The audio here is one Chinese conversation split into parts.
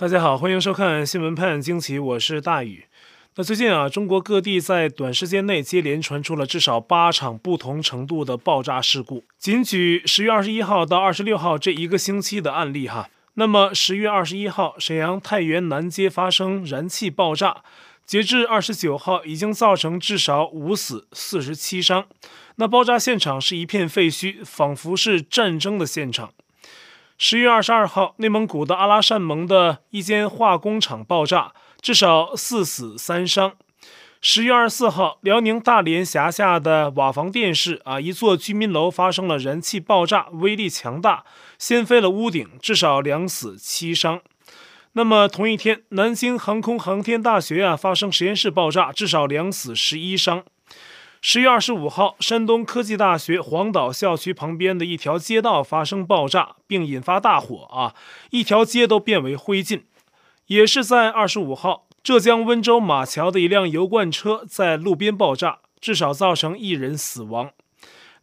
大家好，欢迎收看新闻判惊奇，我是大宇。那最近啊，中国各地在短时间内接连传出了至少八场不同程度的爆炸事故。仅举十月二十一号到二十六号这一个星期的案例哈，那么十月二十一号，沈阳太原南街发生燃气爆炸，截至二十九号，已经造成至少五死四十七伤。那爆炸现场是一片废墟，仿佛是战争的现场。十月二十二号，内蒙古的阿拉善盟的一间化工厂爆炸，至少四死三伤。十月二十四号，辽宁大连辖下的瓦房店市啊，一座居民楼发生了燃气爆炸，威力强大，掀飞了屋顶，至少两死七伤。那么同一天，南京航空航天大学啊发生实验室爆炸，至少两死十一伤。十月二十五号，山东科技大学黄岛校区旁边的一条街道发生爆炸，并引发大火啊，一条街都变为灰烬。也是在二十五号，浙江温州马桥的一辆油罐车在路边爆炸，至少造成一人死亡。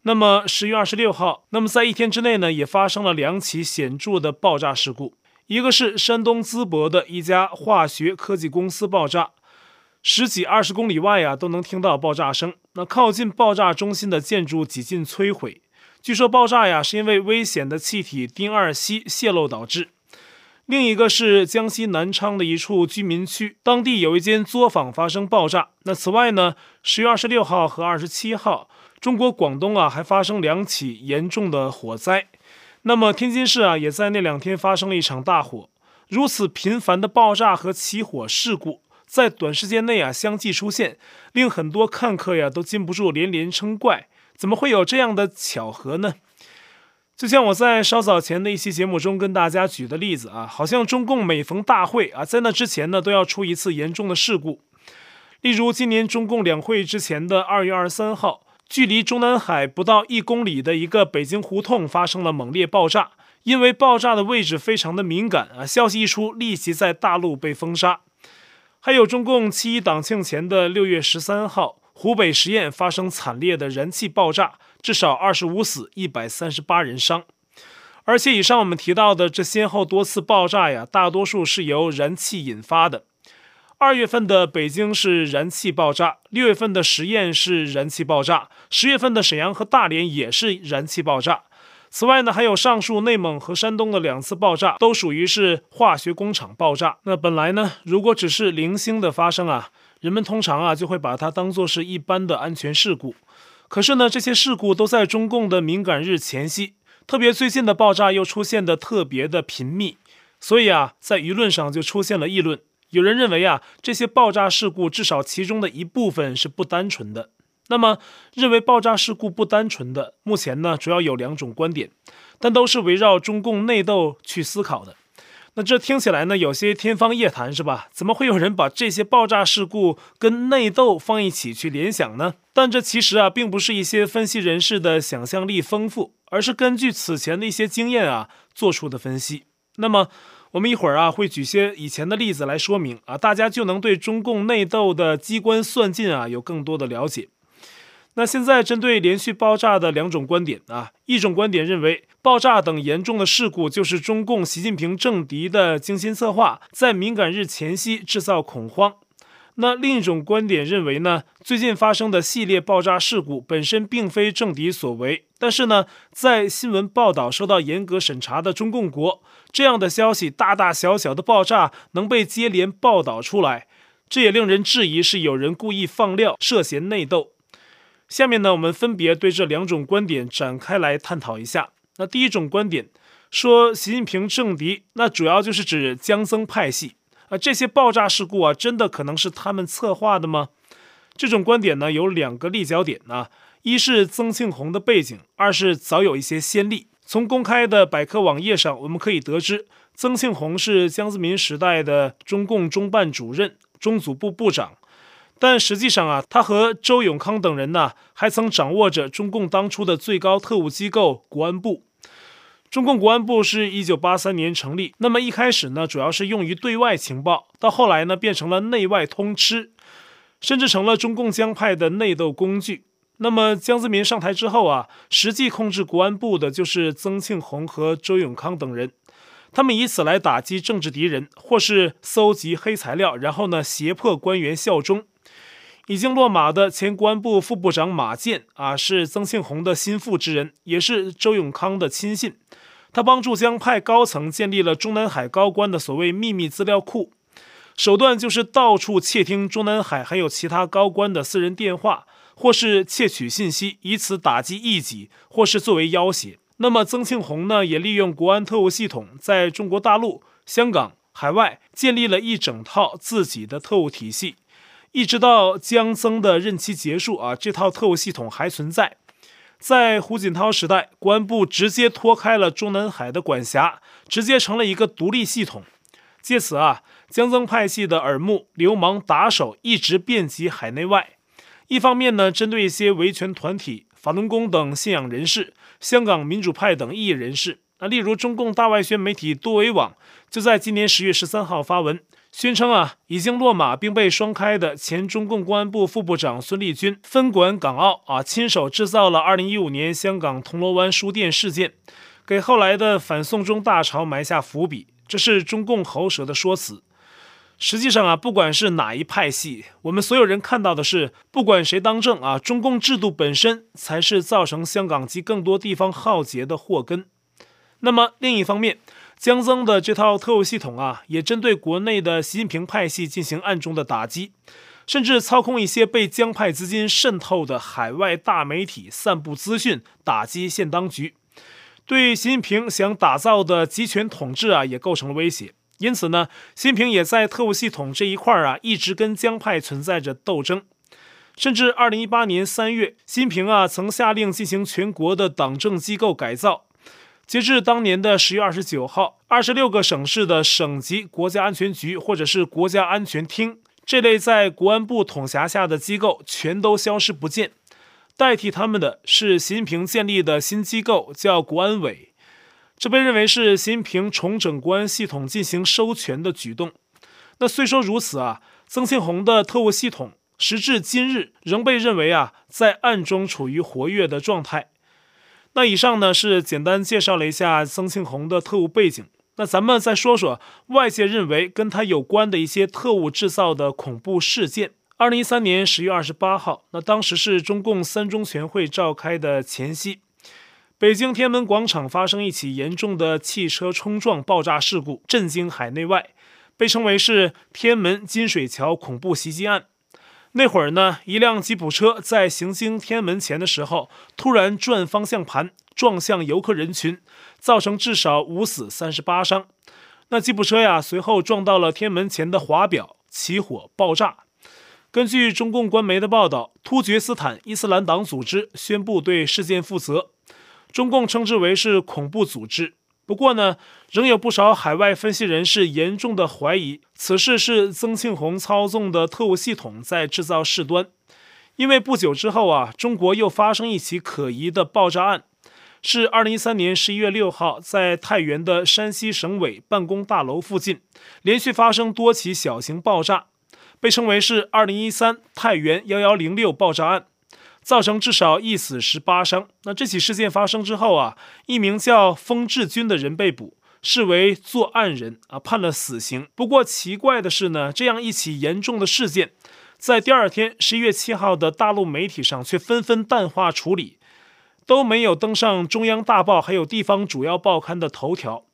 那么十月二十六号，那么在一天之内呢，也发生了两起显著的爆炸事故，一个是山东淄博的一家化学科技公司爆炸。十几二十公里外啊，都能听到爆炸声。那靠近爆炸中心的建筑几近摧毁。据说爆炸呀，是因为危险的气体丁二烯泄漏导致。另一个是江西南昌的一处居民区，当地有一间作坊发生爆炸。那此外呢，十月二十六号和二十七号，中国广东啊还发生两起严重的火灾。那么天津市啊，也在那两天发生了一场大火。如此频繁的爆炸和起火事故。在短时间内啊，相继出现，令很多看客呀都禁不住连连称怪：怎么会有这样的巧合呢？就像我在稍早前的一期节目中跟大家举的例子啊，好像中共每逢大会啊，在那之前呢都要出一次严重的事故。例如今年中共两会之前的二月二十三号，距离中南海不到一公里的一个北京胡同发生了猛烈爆炸，因为爆炸的位置非常的敏感啊，消息一出，立即在大陆被封杀。还有中共七一党庆前的六月十三号，湖北十堰发生惨烈的燃气爆炸，至少二十五死，一百三十八人伤。而且以上我们提到的这先后多次爆炸呀，大多数是由燃气引发的。二月份的北京是燃气爆炸，六月份的十堰是燃气爆炸，十月份的沈阳和大连也是燃气爆炸。此外呢，还有上述内蒙和山东的两次爆炸，都属于是化学工厂爆炸。那本来呢，如果只是零星的发生啊，人们通常啊就会把它当作是一般的安全事故。可是呢，这些事故都在中共的敏感日前夕，特别最近的爆炸又出现的特别的频密，所以啊，在舆论上就出现了议论。有人认为啊，这些爆炸事故至少其中的一部分是不单纯的。那么，认为爆炸事故不单纯的，目前呢，主要有两种观点，但都是围绕中共内斗去思考的。那这听起来呢，有些天方夜谭，是吧？怎么会有人把这些爆炸事故跟内斗放一起去联想呢？但这其实啊，并不是一些分析人士的想象力丰富，而是根据此前的一些经验啊做出的分析。那么，我们一会儿啊会举些以前的例子来说明啊，大家就能对中共内斗的机关算尽啊有更多的了解。那现在针对连续爆炸的两种观点啊，一种观点认为爆炸等严重的事故就是中共习近平政敌的精心策划，在敏感日前夕制造恐慌。那另一种观点认为呢，最近发生的系列爆炸事故本身并非政敌所为，但是呢，在新闻报道受到严格审查的中共国，这样的消息大大小小的爆炸能被接连报道出来，这也令人质疑是有人故意放料，涉嫌内斗。下面呢，我们分别对这两种观点展开来探讨一下。那第一种观点说，习近平政敌，那主要就是指江曾派系啊。这些爆炸事故啊，真的可能是他们策划的吗？这种观点呢，有两个立脚点啊：一是曾庆红的背景，二是早有一些先例。从公开的百科网页上，我们可以得知，曾庆红是江泽民时代的中共中办主任、中组部部长。但实际上啊，他和周永康等人呢，还曾掌握着中共当初的最高特务机构国安部。中共国安部是一九八三年成立，那么一开始呢，主要是用于对外情报，到后来呢，变成了内外通吃，甚至成了中共江派的内斗工具。那么江泽民上台之后啊，实际控制国安部的就是曾庆红和周永康等人。他们以此来打击政治敌人，或是搜集黑材料，然后呢胁迫官员效忠。已经落马的前公安部副部长马建啊，是曾庆红的心腹之人，也是周永康的亲信。他帮助江派高层建立了中南海高官的所谓秘密资料库，手段就是到处窃听中南海还有其他高官的私人电话，或是窃取信息，以此打击异己，或是作为要挟。那么曾庆红呢，也利用国安特务系统，在中国大陆、香港、海外建立了一整套自己的特务体系，一直到江曾的任期结束啊，这套特务系统还存在。在胡锦涛时代，国安部直接脱开了中南海的管辖，直接成了一个独立系统。借此啊，江曾派系的耳目、流氓打手一直遍及海内外。一方面呢，针对一些维权团体、法轮功等信仰人士、香港民主派等异议人士。那例如中共大外宣媒体多维网就在今年十月十三号发文。宣称啊，已经落马并被双开的前中共公安部副部长孙立军分管港澳啊，亲手制造了2015年香港铜锣湾书店事件，给后来的反送中大潮埋下伏笔。这是中共喉舌的说辞。实际上啊，不管是哪一派系，我们所有人看到的是，不管谁当政啊，中共制度本身才是造成香港及更多地方浩劫的祸根。那么另一方面，江增的这套特务系统啊，也针对国内的习近平派系进行暗中的打击，甚至操控一些被江派资金渗透的海外大媒体，散布资讯，打击现当局，对习近平想打造的集权统治啊，也构成了威胁。因此呢，习近平也在特务系统这一块啊，一直跟江派存在着斗争。甚至二零一八年三月，习近平啊，曾下令进行全国的党政机构改造。截至当年的十月二十九号，二十六个省市的省级国家安全局或者是国家安全厅这类在国安部统辖下的机构全都消失不见，代替他们的是习近平建立的新机构，叫国安委。这被认为是习近平重整国安系统进行收权的举动。那虽说如此啊，曾庆红的特务系统时至今日仍被认为啊在暗中处于活跃的状态。那以上呢是简单介绍了一下曾庆红的特务背景。那咱们再说说外界认为跟他有关的一些特务制造的恐怖事件。二零一三年十月二十八号，那当时是中共三中全会召开的前夕，北京天安门广场发生一起严重的汽车冲撞爆炸事故，震惊海内外，被称为是天安门金水桥恐怖袭击案。那会儿呢，一辆吉普车在行经天安门前的时候，突然转方向盘撞向游客人群，造成至少五死三十八伤。那吉普车呀，随后撞到了天安门前的华表，起火爆炸。根据中共官媒的报道，突厥斯坦伊斯兰党组织宣布对事件负责，中共称之为是恐怖组织。不过呢，仍有不少海外分析人士严重的怀疑，此事是曾庆红操纵的特务系统在制造事端。因为不久之后啊，中国又发生一起可疑的爆炸案，是二零一三年十一月六号，在太原的山西省委办公大楼附近，连续发生多起小型爆炸，被称为是二零一三太原幺幺零六爆炸案。造成至少一死十八伤。那这起事件发生之后啊，一名叫封志军的人被捕，视为作案人啊，判了死刑。不过奇怪的是呢，这样一起严重的事件，在第二天十一月七号的大陆媒体上却纷纷淡化处理，都没有登上中央大报还有地方主要报刊的头条。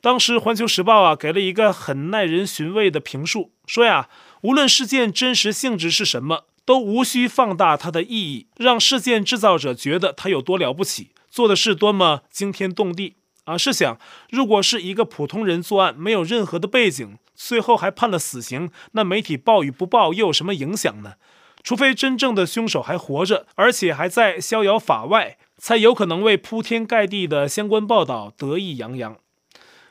当时《环球时报》啊给了一个很耐人寻味的评述，说呀，无论事件真实性质是什么。都无需放大它的意义，让事件制造者觉得他有多了不起，做的事多么惊天动地啊！试想，如果是一个普通人作案，没有任何的背景，最后还判了死刑，那媒体报与不报又有什么影响呢？除非真正的凶手还活着，而且还在逍遥法外，才有可能为铺天盖地的相关报道得意洋洋。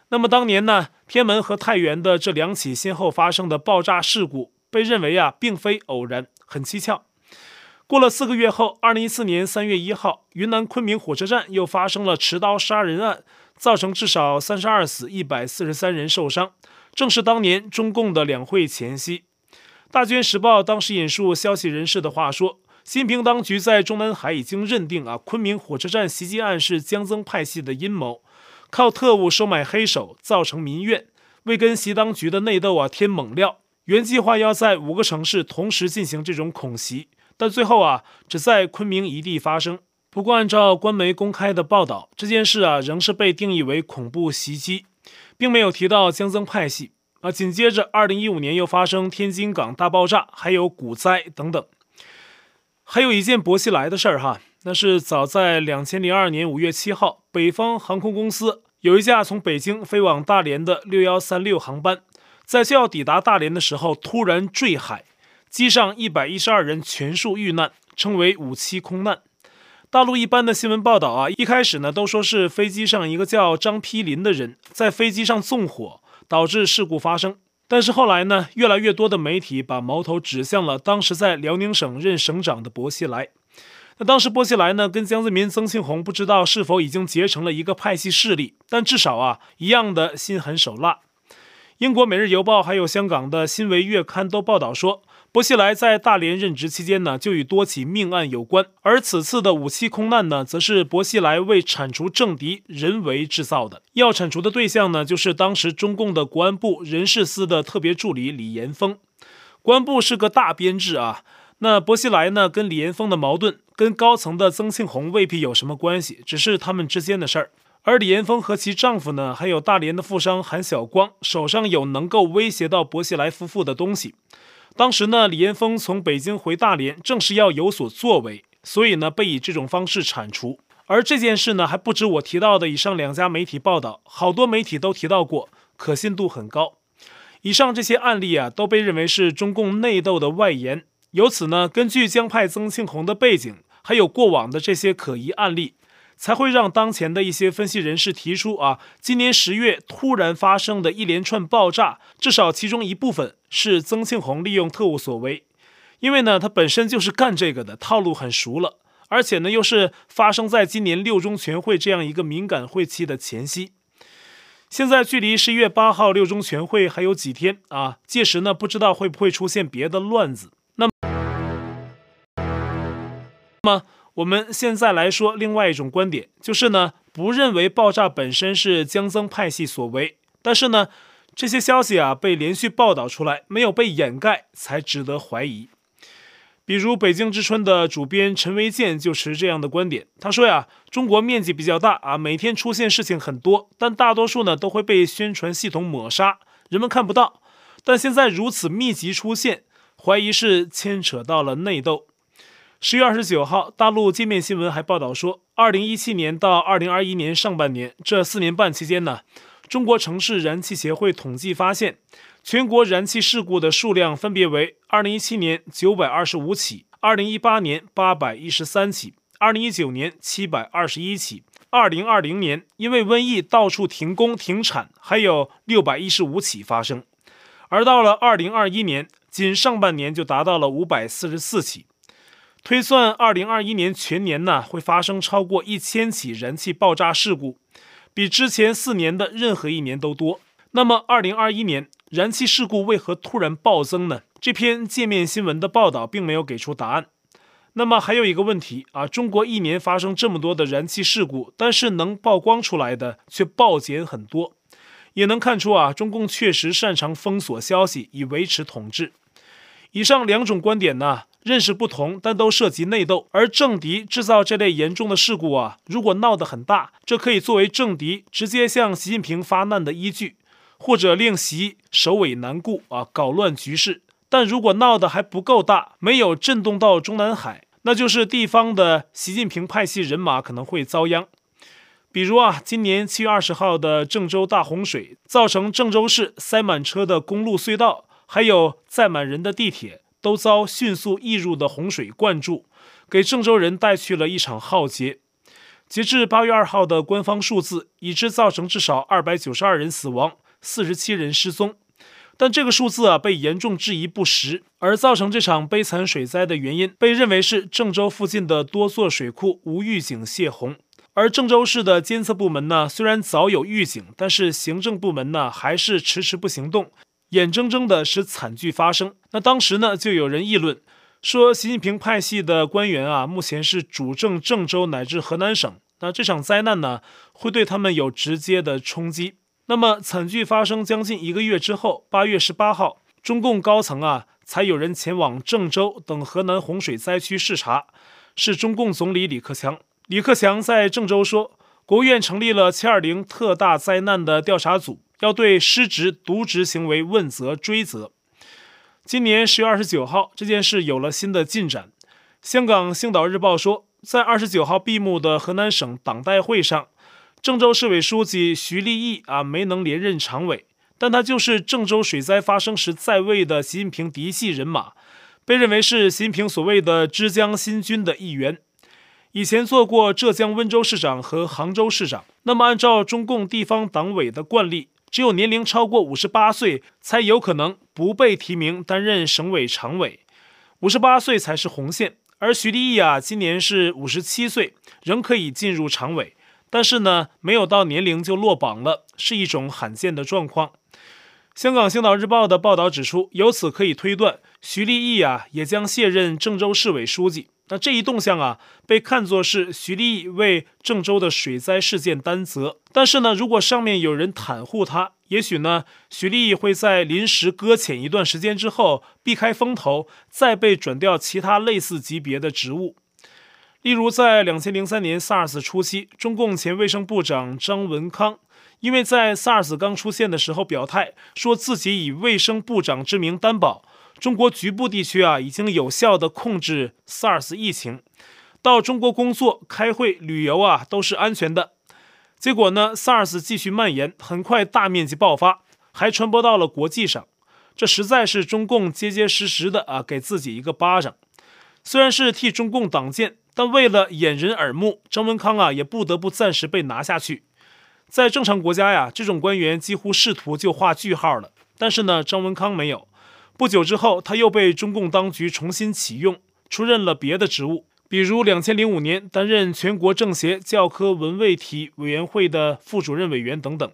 那么当年呢，天门和太原的这两起先后发生的爆炸事故，被认为啊，并非偶然。很蹊跷，过了四个月后，二零一四年三月一号，云南昆明火车站又发生了持刀杀人案，造成至少三十二死、一百四十三人受伤。正是当年中共的两会前夕。大娟时报当时引述消息人士的话说，新平当局在中南海已经认定啊，昆明火车站袭击案是江曾派系的阴谋，靠特务收买黑手，造成民怨，为跟习当局的内斗啊添猛料。原计划要在五个城市同时进行这种恐袭，但最后啊只在昆明一地发生。不过，按照官媒公开的报道，这件事啊仍是被定义为恐怖袭击，并没有提到江增派系。啊，紧接着，二零一五年又发生天津港大爆炸，还有股灾等等。还有一件薄熙来的事儿哈，那是早在两千零二年五月七号，北方航空公司有一架从北京飞往大连的六幺三六航班，在就要抵达大连的时候突然坠海，机上一百一十二人全数遇难，称为五七空难。大陆一般的新闻报道啊，一开始呢都说是飞机上一个叫张丕林的人在飞机上纵火。导致事故发生，但是后来呢，越来越多的媒体把矛头指向了当时在辽宁省任省长的薄熙来。那当时薄熙来呢，跟江泽民、曾庆红不知道是否已经结成了一个派系势力，但至少啊，一样的心狠手辣。英国《每日邮报》还有香港的《新维月刊》都报道说。薄熙来在大连任职期间呢，就与多起命案有关，而此次的五七空难呢，则是薄熙来为铲除政敌人为制造的。要铲除的对象呢，就是当时中共的国安部人事司的特别助理李延峰。国安部是个大编制啊，那薄熙来呢，跟李延峰的矛盾，跟高层的曾庆红未必有什么关系，只是他们之间的事儿。而李延峰和其丈夫呢，还有大连的富商韩晓光，手上有能够威胁到薄熙来夫妇的东西。当时呢，李延峰从北京回大连，正是要有所作为，所以呢，被以这种方式铲除。而这件事呢，还不止我提到的以上两家媒体报道，好多媒体都提到过，可信度很高。以上这些案例啊，都被认为是中共内斗的外延。由此呢，根据江派曾庆红的背景，还有过往的这些可疑案例。才会让当前的一些分析人士提出啊，今年十月突然发生的一连串爆炸，至少其中一部分是曾庆红利用特务所为，因为呢，他本身就是干这个的，套路很熟了，而且呢，又是发生在今年六中全会这样一个敏感会期的前夕。现在距离十一月八号六中全会还有几天啊，届时呢，不知道会不会出现别的乱子。那么，那么。我们现在来说另外一种观点，就是呢，不认为爆炸本身是江曾派系所为，但是呢，这些消息啊被连续报道出来，没有被掩盖，才值得怀疑。比如《北京之春》的主编陈维健就持这样的观点，他说呀，中国面积比较大啊，每天出现事情很多，但大多数呢都会被宣传系统抹杀，人们看不到。但现在如此密集出现，怀疑是牵扯到了内斗。十月二十九号，大陆界面新闻还报道说，二零一七年到二零二一年上半年这四年半期间呢，中国城市燃气协会统计发现，全国燃气事故的数量分别为：二零一七年九百二十五起，二零一八年八百一十三起，二零一九年七百二十一起，二零二零年因为瘟疫到处停工停产，还有六百一十五起发生，而到了二零二一年，仅上半年就达到了五百四十四起。推算二零二一年全年呢，会发生超过一千起燃气爆炸事故，比之前四年的任何一年都多。那么二零二一年燃气事故为何突然暴增呢？这篇界面新闻的报道并没有给出答案。那么还有一个问题啊，中国一年发生这么多的燃气事故，但是能曝光出来的却暴减很多，也能看出啊，中共确实擅长封锁消息以维持统治。以上两种观点呢，认识不同，但都涉及内斗。而政敌制造这类严重的事故啊，如果闹得很大，这可以作为政敌直接向习近平发难的依据，或者令习首尾难顾啊，搞乱局势。但如果闹得还不够大，没有震动到中南海，那就是地方的习近平派系人马可能会遭殃。比如啊，今年七月二十号的郑州大洪水，造成郑州市塞满车的公路隧道。还有载满人的地铁都遭迅速溢入的洪水灌注，给郑州人带去了一场浩劫。截至八月二号的官方数字，已知造成至少二百九十二人死亡，四十七人失踪。但这个数字啊被严重质疑不实，而造成这场悲惨水灾的原因被认为是郑州附近的多座水库无预警泄洪。而郑州市的监测部门呢，虽然早有预警，但是行政部门呢还是迟迟不行动。眼睁睁地使惨剧发生。那当时呢，就有人议论说，习近平派系的官员啊，目前是主政郑州乃至河南省，那这场灾难呢，会对他们有直接的冲击。那么惨剧发生将近一个月之后，八月十八号，中共高层啊，才有人前往郑州等河南洪水灾区视察，是中共总理李克强。李克强在郑州说，国务院成立了七二零特大灾难的调查组，要对失职渎职行为问责追责。今年十月二十九号，这件事有了新的进展。香港《星岛日报》说，在二十九号闭幕的河南省党代会上，郑州市委书记徐立毅啊没能连任常委，但他就是郑州水灾发生时在位的习近平嫡系人马，被认为是习近平所谓的“枝江新军”的一员。以前做过浙江温州市长和杭州市长。那么，按照中共地方党委的惯例，只有年龄超过五十八岁才有可能不被提名担任省委常委，五十八岁才是红线。而徐立毅啊，今年是五十七岁，仍可以进入常委，但是呢，没有到年龄就落榜了，是一种罕见的状况。香港《星岛日报》的报道指出，由此可以推断，徐立毅啊，也将卸任郑州市委书记。那这一动向啊，被看作是徐立毅为郑州的水灾事件担责。但是呢，如果上面有人袒护他，也许呢，徐立毅会在临时搁浅一段时间之后，避开风头，再被转调其他类似级别的职务。例如，在两千零三年 SARS 初期，中共前卫生部长张文康，因为在 SARS 刚出现的时候表态，说自己以卫生部长之名担保。中国局部地区啊，已经有效地控制 SARS 疫情，到中国工作、开会、旅游啊，都是安全的。结果呢，SARS 继续蔓延，很快大面积爆发，还传播到了国际上。这实在是中共结结实实的啊，给自己一个巴掌。虽然是替中共挡箭，但为了掩人耳目，张文康啊，也不得不暂时被拿下去。在正常国家呀，这种官员几乎仕途就画句号了。但是呢，张文康没有。不久之后，他又被中共当局重新启用，出任了别的职务，比如两千零五年担任全国政协教科文卫体委员会的副主任委员等等。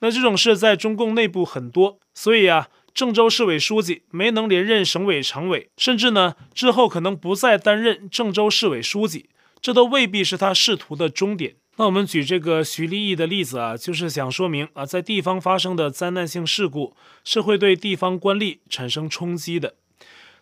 那这种事在中共内部很多，所以啊，郑州市委书记没能连任省委常委，甚至呢之后可能不再担任郑州市委书记，这都未必是他仕途的终点。那我们举这个徐立义的例子啊，就是想说明啊，在地方发生的灾难性事故是会对地方官吏产生冲击的。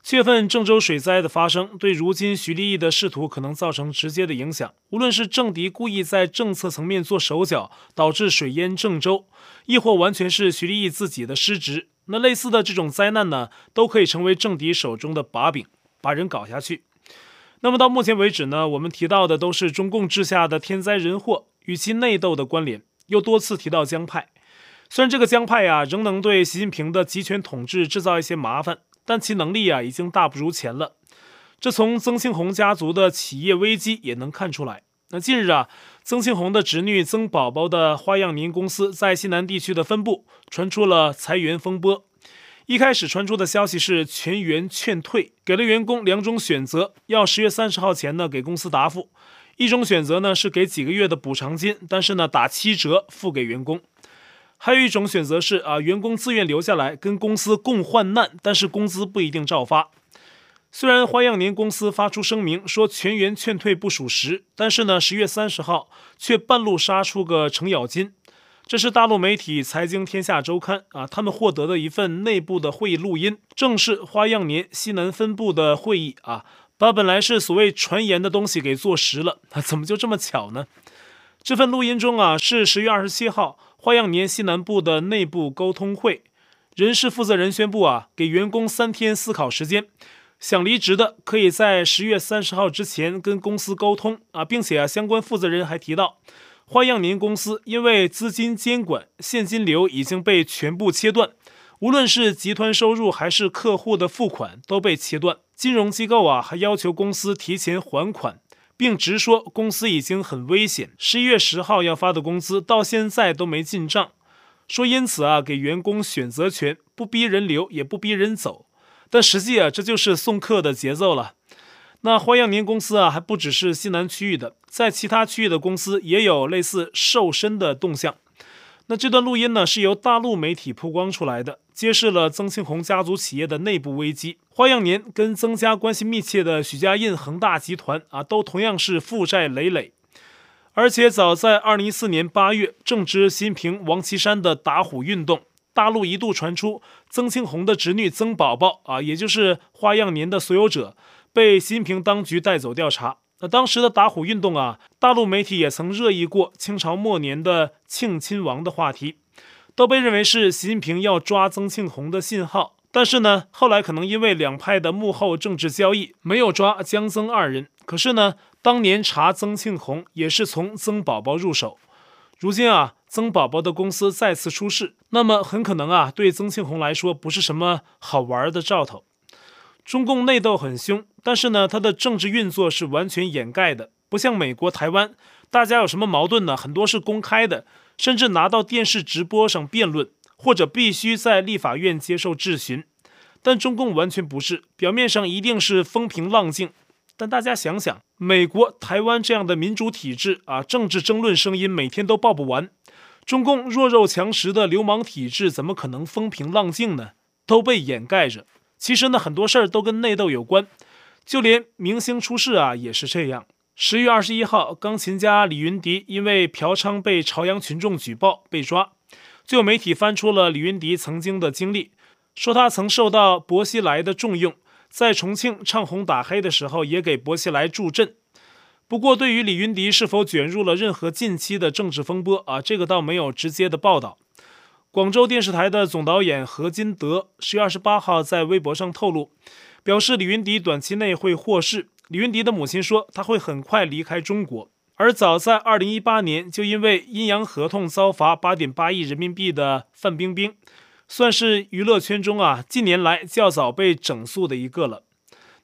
七月份郑州水灾的发生，对如今徐立义的仕途可能造成直接的影响。无论是政敌故意在政策层面做手脚，导致水淹郑州，亦或完全是徐立义自己的失职，那类似的这种灾难呢，都可以成为政敌手中的把柄，把人搞下去。那么到目前为止呢，我们提到的都是中共治下的天灾人祸与其内斗的关联，又多次提到江派。虽然这个江派呀、啊、仍能对习近平的集权统治制造一些麻烦，但其能力啊已经大不如前了。这从曾庆红家族的企业危机也能看出来。那近日啊，曾庆红的侄女曾宝宝的花样年公司在西南地区的分部传出了裁员风波。一开始传出的消息是全员劝退，给了员工两种选择，要十月三十号前呢给公司答复。一种选择呢是给几个月的补偿金，但是呢打七折付给员工。还有一种选择是啊，员工自愿留下来跟公司共患难，但是工资不一定照发。虽然花样年公司发出声明说全员劝退不属实，但是呢十月三十号却半路杀出个程咬金。这是大陆媒体《财经天下周刊》啊，他们获得的一份内部的会议录音，正是花样年西南分部的会议啊，把本来是所谓传言的东西给坐实了啊，怎么就这么巧呢？这份录音中啊，是十月二十七号花样年西南部的内部沟通会，人事负责人宣布啊，给员工三天思考时间，想离职的可以在十月三十号之前跟公司沟通啊，并且啊，相关负责人还提到。花样年公司因为资金监管，现金流已经被全部切断，无论是集团收入还是客户的付款都被切断。金融机构啊还要求公司提前还款，并直说公司已经很危险。十一月十号要发的工资到现在都没进账，说因此啊给员工选择权，不逼人留也不逼人走。但实际啊这就是送客的节奏了。那花样年公司啊，还不只是西南区域的，在其他区域的公司也有类似瘦身的动向。那这段录音呢，是由大陆媒体曝光出来的，揭示了曾庆红家族企业的内部危机。花样年跟曾家关系密切的许家印恒大集团啊，都同样是负债累累。而且早在二零一四年八月，正值习近平、王岐山的打虎运动，大陆一度传出曾庆红的侄女曾宝宝啊，也就是花样年的所有者，被习近平当局带走调查。那当时的打虎运动啊，大陆媒体也曾热议过清朝末年的庆亲王的话题，都被认为是习近平要抓曾庆红的信号。但是呢，后来可能因为两派的幕后政治交易，没有抓江曾二人。可是呢，当年查曾庆红也是从曾宝宝入手。如今啊，曾宝宝的公司再次出事，那么很可能啊，对曾庆红来说不是什么好玩的兆头。中共内斗很凶，但是呢，它的政治运作是完全掩盖的，不像美国、台湾，大家有什么矛盾呢？很多是公开的，甚至拿到电视直播上辩论，或者必须在立法院接受质询。但中共完全不是，表面上一定是风平浪静，但大家想想，美国、台湾这样的民主体制啊，政治争论声音每天都报不完，中共弱肉强食的流氓体制怎么可能风平浪静呢？都被掩盖着。其实呢，很多事儿都跟内斗有关，就连明星出事啊也是这样。十月二十一号，钢琴家李云迪因为嫖娼被朝阳群众举报被抓，就有媒体翻出了李云迪曾经的经历，说他曾受到薄熙来的重用，在重庆唱红打黑的时候也给薄熙来助阵。不过，对于李云迪是否卷入了任何近期的政治风波啊，这个倒没有直接的报道。广州电视台的总导演何金德十月二十八号在微博上透露，表示李云迪短期内会获释。李云迪的母亲说，他会很快离开中国。而早在二零一八年，就因为阴阳合同遭罚八点八亿人民币的范冰冰，算是娱乐圈中啊近年来较早被整肃的一个了。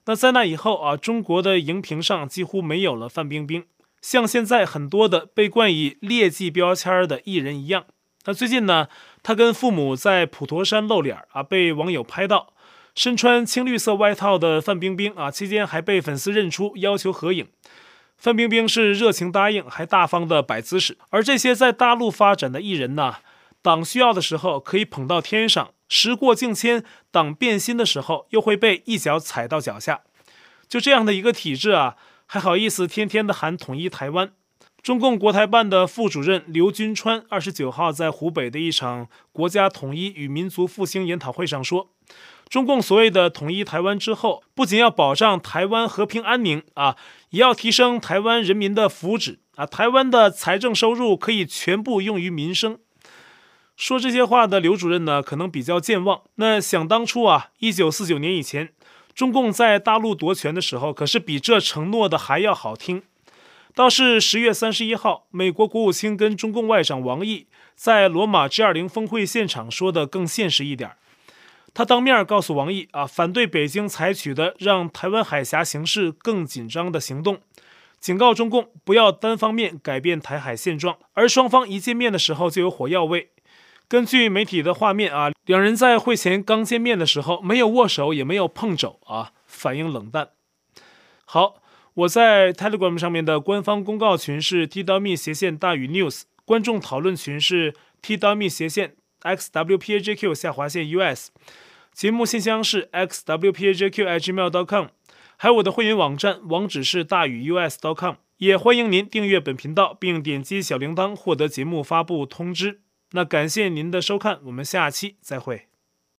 那在那以后啊，中国的荧屏上几乎没有了范冰冰，像现在很多的被冠以劣迹标签的艺人一样。那最近呢，他跟父母在普陀山露脸啊，被网友拍到身穿青绿色外套的范冰冰啊，期间还被粉丝认出要求合影。范冰冰是热情答应，还大方的摆姿势。而这些在大陆发展的艺人呢，党需要的时候可以捧到天上，时过境迁，党变心的时候又会被一脚踩到脚下。就这样的一个体制啊，还好意思天天的喊统一台湾？中共国台办的副主任刘军川二十九号在湖北的一场国家统一与民族复兴研讨会上说，中共所谓的统一台湾之后，不仅要保障台湾和平安宁啊，也要提升台湾人民的福祉啊，台湾的财政收入可以全部用于民生。说这些话的刘主任呢，可能比较健忘。那想当初啊，一九四九年以前，中共在大陆夺权的时候，可是比这承诺的还要好听。倒是十月三十一号，美国国务卿跟中共外长王毅在罗马 G20 峰会现场说的更现实一点。他当面告诉王毅啊，反对北京采取的让台湾海峡形势更紧张的行动，警告中共不要单方面改变台海现状。而双方一见面的时候就有火药味。根据媒体的画面啊，两人在会前刚见面的时候没有握手，也没有碰肘啊，反应冷淡。好。我在 Telegram 上面的官方公告群是 t.me 斜线大于 news，观众讨论群是 t.me 斜线 xwpajq 下划线 us，节目信箱是 xwpajq@gmail.com，还有我的会员网站网址是大于 us.com，也欢迎您订阅本频道并点击小铃铛获得节目发布通知。那感谢您的收看，我们下期再会。